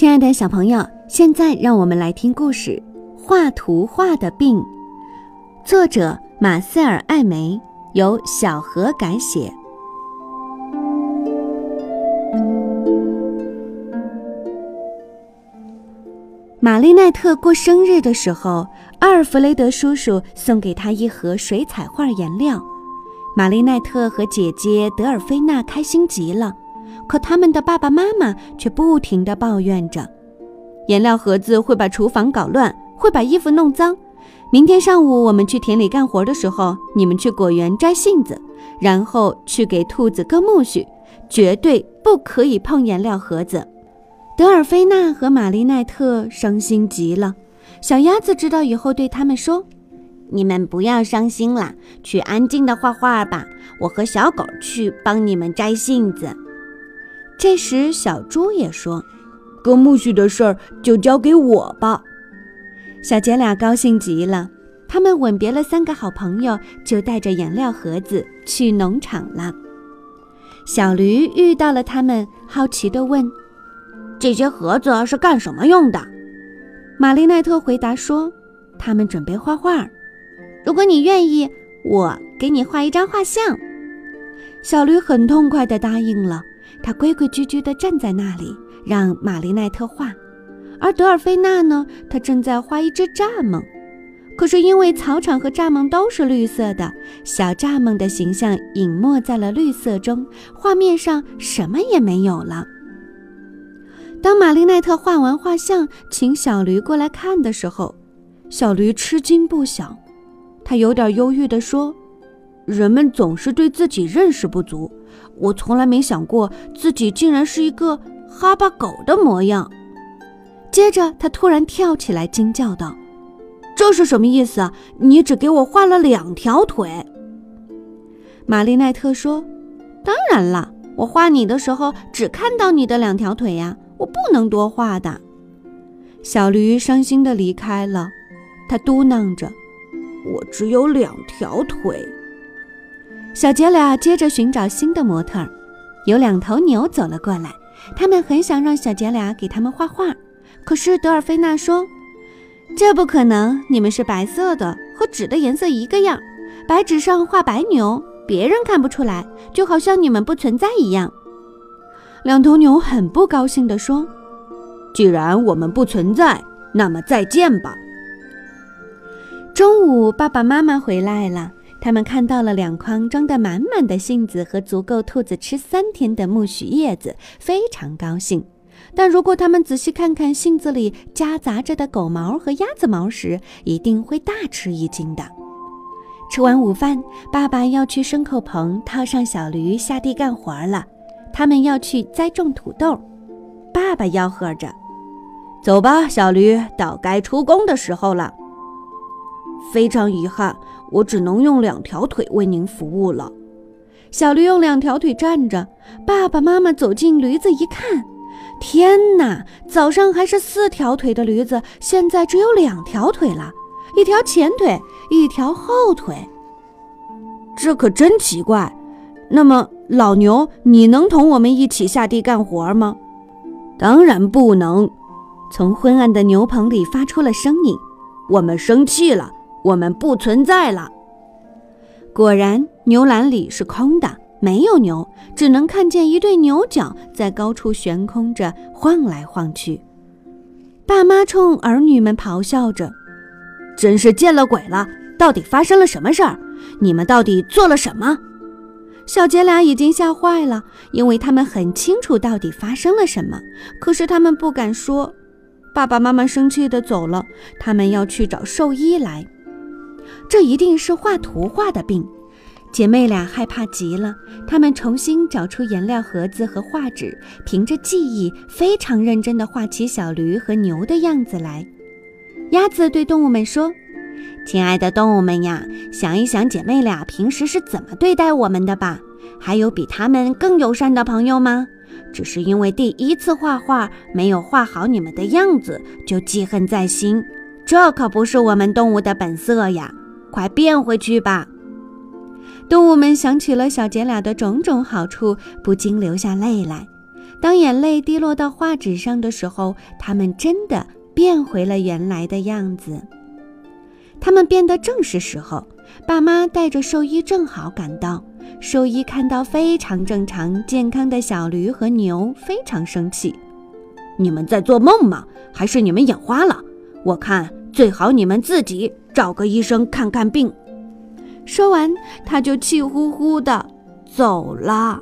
亲爱的小朋友，现在让我们来听故事《画图画的病》，作者马塞尔·艾梅，由小何改写。玛丽奈特过生日的时候，阿尔弗雷德叔叔送给他一盒水彩画颜料。玛丽奈特和姐姐德尔菲娜开心极了，可他们的爸爸妈妈却不停地抱怨着：颜料盒子会把厨房搞乱，会把衣服弄脏。明天上午我们去田里干活的时候，你们去果园摘杏子，然后去给兔子割苜蓿，绝对不可以碰颜料盒子。德尔菲娜和玛丽奈特伤心极了。小鸭子知道以后，对他们说：“你们不要伤心了，去安静的画画吧。我和小狗去帮你们摘杏子。”这时，小猪也说：“割苜蓿的事儿就交给我吧。”小姐俩高兴极了，他们吻别了三个好朋友，就带着颜料盒子去农场了。小驴遇到了他们，好奇地问。这些盒子是干什么用的？玛丽奈特回答说：“他们准备画画。如果你愿意，我给你画一张画像。”小驴很痛快地答应了。他规规矩矩地站在那里，让玛丽奈特画。而德尔菲娜呢？她正在画一只蚱蜢。可是因为草场和蚱蜢都是绿色的，小蚱蜢的形象隐没在了绿色中，画面上什么也没有了。当玛丽奈特画完画像，请小驴过来看的时候，小驴吃惊不小。他有点忧郁地说：“人们总是对自己认识不足，我从来没想过自己竟然是一个哈巴狗的模样。”接着，他突然跳起来，惊叫道：“这是什么意思？你只给我画了两条腿！”玛丽奈特说：“当然了，我画你的时候只看到你的两条腿呀。”我不能多画的。小驴伤心地离开了，他嘟囔着：“我只有两条腿。”小姐俩接着寻找新的模特，有两头牛走了过来，他们很想让小姐俩给他们画画，可是德尔菲娜说：“这不可能，你们是白色的，和纸的颜色一个样，白纸上画白牛，别人看不出来，就好像你们不存在一样。”两头牛很不高兴地说：“既然我们不存在，那么再见吧。”中午，爸爸妈妈回来了，他们看到了两筐装得满满的杏子和足够兔子吃三天的苜蓿叶子，非常高兴。但如果他们仔细看看杏子里夹杂着的狗毛和鸭子毛时，一定会大吃一惊的。吃完午饭，爸爸要去牲口棚套上小驴下地干活了。他们要去栽种土豆，爸爸吆喝着：“走吧，小驴，到该出工的时候了。”非常遗憾，我只能用两条腿为您服务了。小驴用两条腿站着。爸爸妈妈走进驴子一看，天哪！早上还是四条腿的驴子，现在只有两条腿了，一条前腿，一条后腿。这可真奇怪。那么。老牛，你能同我们一起下地干活吗？当然不能。从昏暗的牛棚里发出了声音：“我们生气了，我们不存在了。”果然，牛栏里是空的，没有牛，只能看见一对牛角在高处悬空着，晃来晃去。爸妈冲儿女们咆哮着：“真是见了鬼了！到底发生了什么事儿？你们到底做了什么？”小姐俩已经吓坏了，因为他们很清楚到底发生了什么，可是他们不敢说。爸爸妈妈生气地走了，他们要去找兽医来。这一定是画图画的病。姐妹俩害怕极了，她们重新找出颜料盒子和画纸，凭着记忆非常认真地画起小驴和牛的样子来。鸭子对动物们说。亲爱的动物们呀，想一想姐妹俩平时是怎么对待我们的吧？还有比他们更友善的朋友吗？只是因为第一次画画没有画好你们的样子，就记恨在心，这可不是我们动物的本色呀！快变回去吧！动物们想起了小姐俩的种种好处，不禁流下泪来。当眼泪滴落到画纸上的时候，他们真的变回了原来的样子。他们变得正是时候，爸妈带着兽医正好赶到。兽医看到非常正常、健康的小驴和牛，非常生气：“你们在做梦吗？还是你们眼花了？我看最好你们自己找个医生看看病。”说完，他就气呼呼的走了。